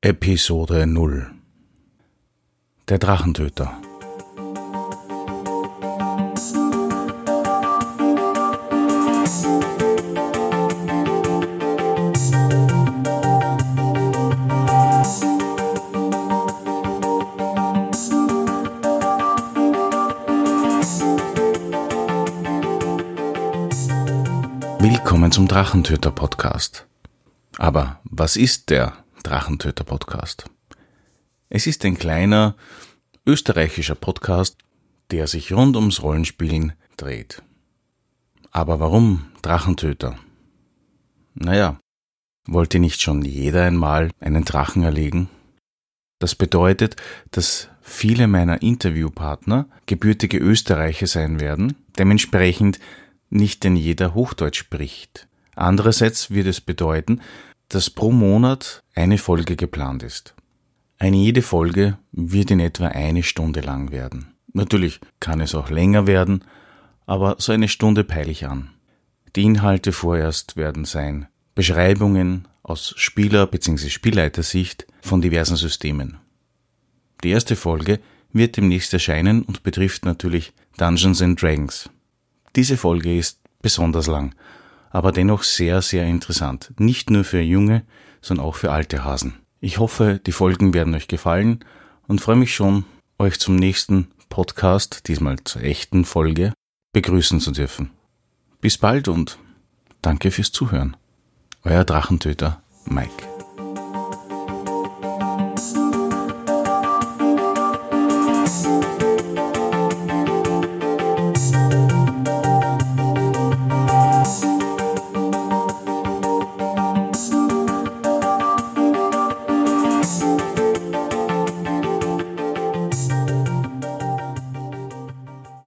Episode 0 Der Drachentöter. Willkommen zum Drachentöter Podcast. Aber was ist der Drachentöter Podcast? Es ist ein kleiner österreichischer Podcast, der sich rund ums Rollenspielen dreht. Aber warum Drachentöter? Naja, wollte nicht schon jeder einmal einen Drachen erlegen? Das bedeutet, dass viele meiner Interviewpartner gebürtige Österreicher sein werden, dementsprechend nicht denn jeder Hochdeutsch spricht. Andererseits wird es bedeuten, dass pro Monat eine Folge geplant ist. Eine jede Folge wird in etwa eine Stunde lang werden. Natürlich kann es auch länger werden, aber so eine Stunde peile ich an. Die Inhalte vorerst werden sein Beschreibungen aus Spieler- bzw. Spielleitersicht von diversen Systemen. Die erste Folge wird demnächst erscheinen und betrifft natürlich Dungeons and Dragons. Diese Folge ist besonders lang, aber dennoch sehr, sehr interessant. Nicht nur für junge, sondern auch für alte Hasen. Ich hoffe, die Folgen werden euch gefallen und freue mich schon, euch zum nächsten Podcast, diesmal zur echten Folge, begrüßen zu dürfen. Bis bald und danke fürs Zuhören. Euer Drachentöter Mike.